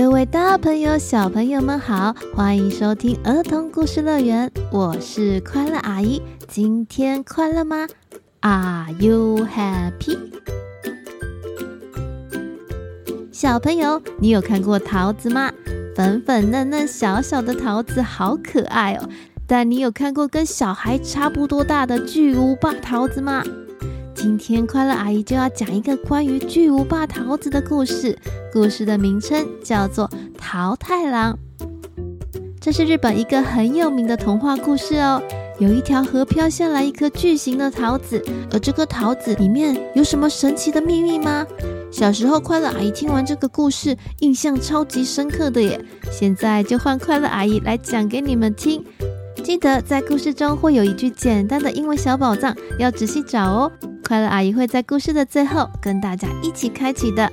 各位大朋友、小朋友们好，欢迎收听儿童故事乐园，我是快乐阿姨。今天快乐吗？Are you happy？小朋友，你有看过桃子吗？粉粉嫩嫩、小小的桃子，好可爱哦。但你有看过跟小孩差不多大的巨无霸桃子吗？今天快乐阿姨就要讲一个关于巨无霸桃子的故事，故事的名称叫做《桃太郎》。这是日本一个很有名的童话故事哦。有一条河飘下来一颗巨型的桃子，而这颗桃子里面有什么神奇的秘密吗？小时候快乐阿姨听完这个故事，印象超级深刻的耶。现在就换快乐阿姨来讲给你们听。记得在故事中会有一句简单的英文小宝藏，要仔细找哦。快乐阿姨会在故事的最后跟大家一起开启的。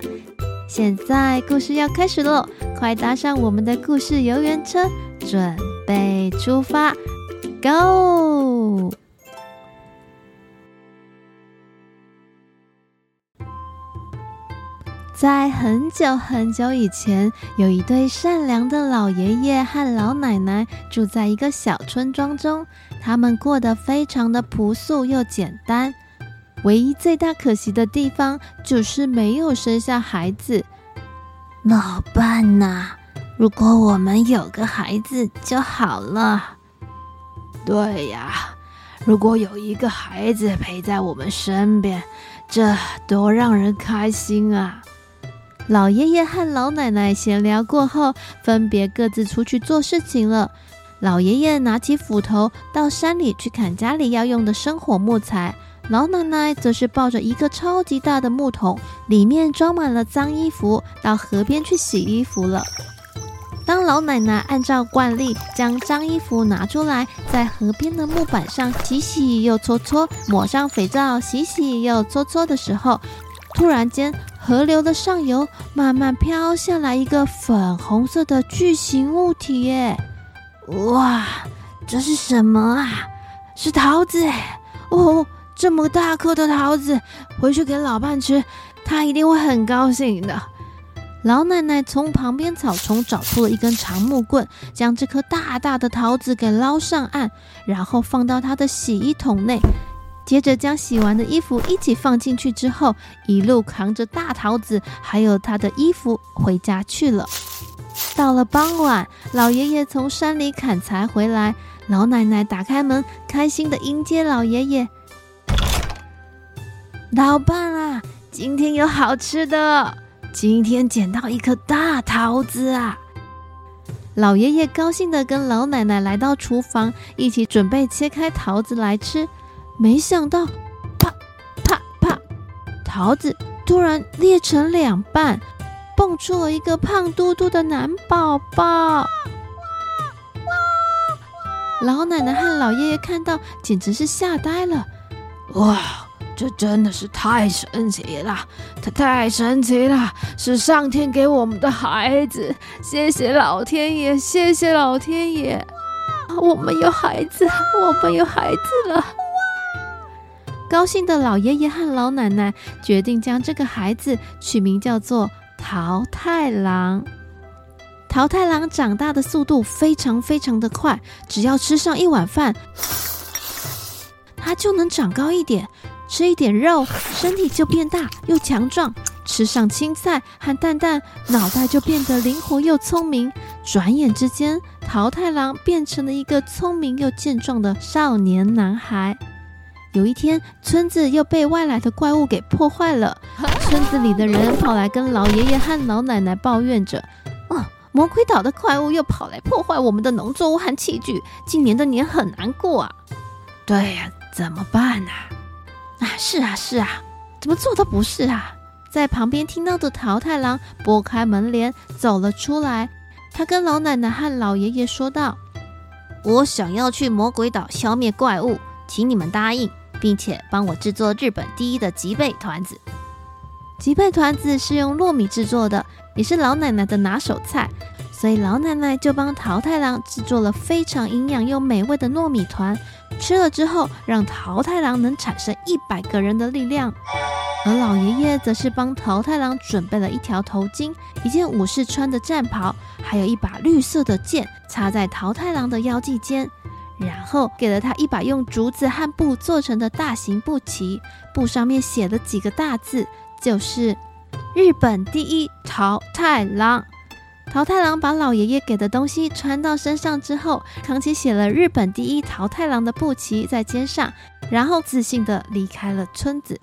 现在故事要开始喽，快搭上我们的故事游园车，准备出发，Go！在很久很久以前，有一对善良的老爷爷和老奶奶住在一个小村庄中，他们过得非常的朴素又简单。唯一最大可惜的地方就是没有生下孩子。老伴呐，如果我们有个孩子就好了。对呀，如果有一个孩子陪在我们身边，这多让人开心啊！老爷爷和老奶奶闲聊过后，分别各自出去做事情了。老爷爷拿起斧头到山里去砍家里要用的生火木材。老奶奶则是抱着一个超级大的木桶，里面装满了脏衣服，到河边去洗衣服了。当老奶奶按照惯例将脏衣服拿出来，在河边的木板上洗洗又搓搓，抹上肥皂洗洗又搓搓的时候，突然间，河流的上游慢慢飘下来一个粉红色的巨型物体耶！哇，这是什么啊？是桃子哦！这么大颗的桃子，回去给老伴吃，他一定会很高兴的。老奶奶从旁边草丛找出了一根长木棍，将这颗大大的桃子给捞上岸，然后放到她的洗衣桶内，接着将洗完的衣服一起放进去之后，一路扛着大桃子还有他的衣服回家去了。到了傍晚，老爷爷从山里砍柴回来，老奶奶打开门，开心的迎接老爷爷。老伴啊，今天有好吃的！今天捡到一颗大桃子啊！老爷爷高兴的跟老奶奶来到厨房，一起准备切开桃子来吃。没想到，啪啪啪，桃子突然裂成两半，蹦出了一个胖嘟嘟的男宝宝。老奶奶和老爷爷看到，简直是吓呆了！哇！这真的是太神奇了，它太神奇了，是上天给我们的孩子，谢谢老天爷，谢谢老天爷，我们有孩子，我们有孩子了。高兴的老爷爷和老奶奶决定将这个孩子取名叫做桃太郎。桃太郎长大的速度非常非常的快，只要吃上一碗饭，他就能长高一点。吃一点肉，身体就变大又强壮；吃上青菜和蛋蛋，脑袋就变得灵活又聪明。转眼之间，桃太郎变成了一个聪明又健壮的少年男孩。有一天，村子又被外来的怪物给破坏了。村子里的人跑来跟老爷爷和老奶奶抱怨着：“哦，魔鬼岛的怪物又跑来破坏我们的农作物和器具，今年的年很难过啊！”对呀，怎么办呢？啊，是啊，是啊，怎么做都不是啊！在旁边听到的桃太郎拨开门帘走了出来，他跟老奶奶和老爷爷说道：“我想要去魔鬼岛消灭怪物，请你们答应，并且帮我制作日本第一的吉贝团子。吉贝团子是用糯米制作的，也是老奶奶的拿手菜，所以老奶奶就帮桃太郎制作了非常营养又美味的糯米团。”吃了之后，让桃太郎能产生一百个人的力量。而老爷爷则是帮桃太郎准备了一条头巾、一件武士穿的战袍，还有一把绿色的剑，插在桃太郎的腰际间。然后给了他一把用竹子和布做成的大型布旗，布上面写了几个大字，就是“日本第一桃太郎”。桃太郎把老爷爷给的东西穿到身上之后，扛起写了“日本第一桃太郎”的布旗在肩上，然后自信地离开了村子。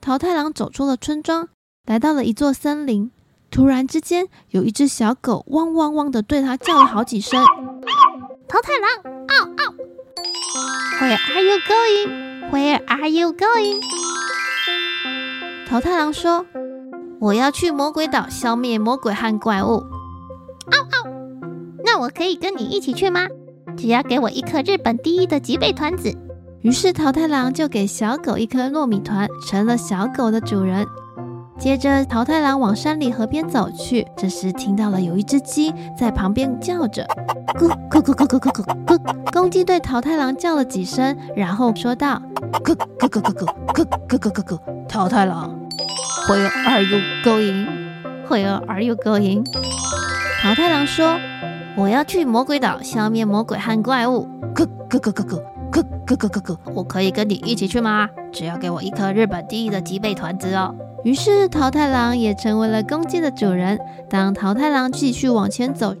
桃太郎走出了村庄，来到了一座森林。突然之间，有一只小狗汪汪汪地对他叫了好几声。桃太郎，嗷嗷！Where are you going? Where are you going? 桃太郎说：“我要去魔鬼岛消灭魔鬼和怪物。”嗷嗷！那我可以跟你一起去吗？只要给我一颗日本第一的吉贝团子。于是桃太郎就给小狗一颗糯米团，成了小狗的主人。接着，桃太郎往山里河边走去。这时，听到了有一只鸡在旁边叫着：“咕咕咕咕咕咕咕咕。”公鸡对桃太郎叫了几声，然后说道：“咕咕咕咕咕咕咕咕咕咕。”桃太郎，Where are you going？Where are you going？桃太郎说：“我要去魔鬼岛消灭魔鬼和怪物。”咕咕咕咕咕咕咕咕咕咕。我可以跟你一起去吗？只要给我一颗日本第一的吉贝团子哦。于是桃太郎也成为了公鸡的主人。当桃太郎继续往前走，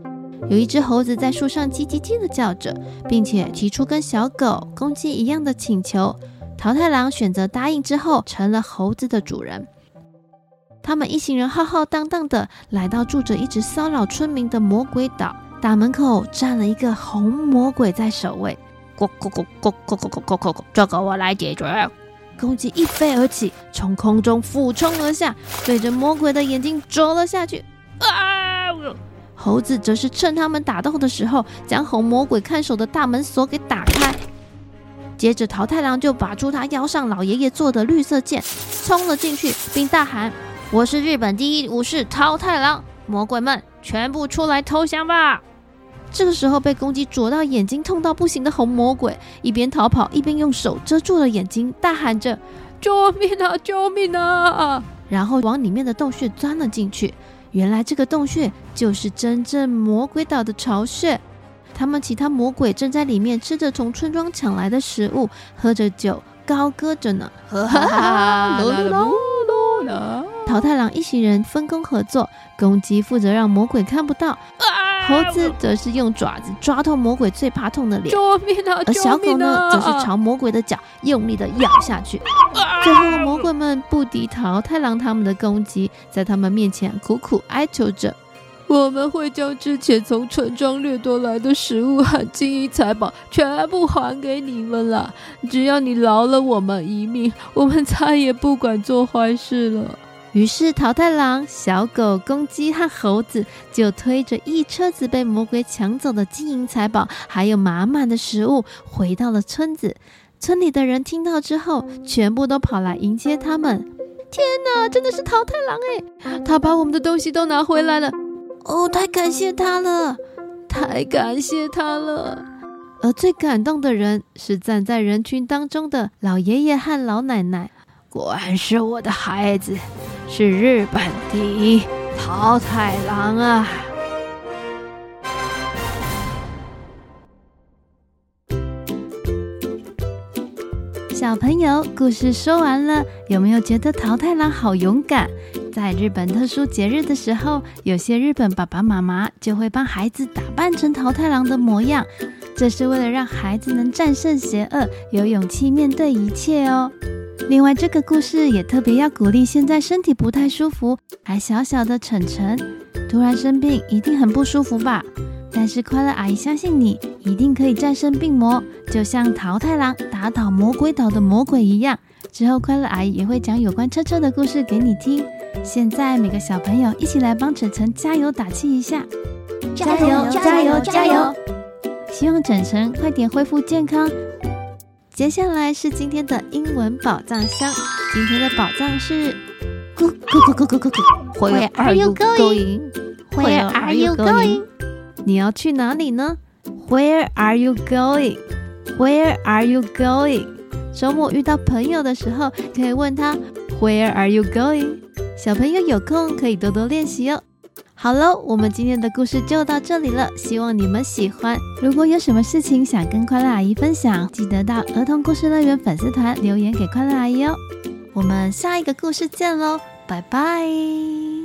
有一只猴子在树上叽叽叽的叫着，并且提出跟小狗、公鸡一样的请求。桃太郎选择答应之后，成了猴子的主人。他们一行人浩浩荡荡的来到住着一直骚扰村民的魔鬼岛，大门口站了一个红魔鬼在守卫。咕咕咕咕咕咕咕咕咕咕，这个我来解决。公鸡一飞而起，从空中俯冲而下，对着魔鬼的眼睛啄了下去。啊！猴子则是趁他们打斗的时候，将红魔鬼看守的大门锁给打开。接着，桃太郎就拔出他腰上老爷爷做的绿色剑，冲了进去，并大喊：“我是日本第一武士桃太郎，魔鬼们全部出来投降吧！”这个时候，被公鸡啄到眼睛痛到不行的红魔鬼，一边逃跑，一边用手遮住了眼睛，大喊着：“救命啊！救命啊！”然后往里面的洞穴钻了进去。原来这个洞穴就是真正魔鬼岛的巢穴。他们其他魔鬼正在里面吃着从村庄抢来的食物，喝着酒，高歌着呢。哈哈哈！桃太郎一行人分工合作，公鸡负责让魔鬼看不到。猴子则是用爪子抓痛魔鬼最怕痛的脸，救命啊！而小狗呢，则是朝魔鬼的脚用力的咬下去。最后，魔鬼们不敌桃太郎他们的攻击，在他们面前苦苦哀求着：“我们会将之前从村庄掠夺来的食物和金银财宝全部还给你们了，只要你饶了我们一命，我们再也不管做坏事了。”于是，桃太郎、小狗、公鸡和猴子就推着一车子被魔鬼抢走的金银财宝，还有满满的食物，回到了村子。村里的人听到之后，全部都跑来迎接他们。天哪，真的是桃太郎哎！他把我们的东西都拿回来了。哦，太感谢他了，太感谢他了。而最感动的人是站在人群当中的老爷爷和老奶奶。果然是我的孩子，是日本第一桃太郎啊！小朋友，故事说完了，有没有觉得桃太郎好勇敢？在日本特殊节日的时候，有些日本爸爸妈妈就会帮孩子打扮成桃太郎的模样，这是为了让孩子能战胜邪恶，有勇气面对一切哦。另外，这个故事也特别要鼓励现在身体不太舒服还小小的晨晨，突然生病一定很不舒服吧？但是快乐阿姨相信你一定可以战胜病魔，就像桃太郎打倒魔鬼岛的魔鬼一样。之后，快乐阿姨也会讲有关车车的故事给你听。现在，每个小朋友一起来帮晨晨加油打气一下，加油，加油，加油！希望晨晨快点恢复健康。接下来是今天的英文宝藏箱。今天的宝藏是咕咕咕咕咕咕咕。Where are you going？Where are you going？你要去哪里呢？Where are you going？Where are you going？周末遇到朋友的时候，可以问他 Where are you going？小朋友有空可以多多练习哦。好喽，我们今天的故事就到这里了，希望你们喜欢。如果有什么事情想跟快乐阿姨分享，记得到儿童故事乐园粉丝团留言给快乐阿姨哦。我们下一个故事见喽，拜拜。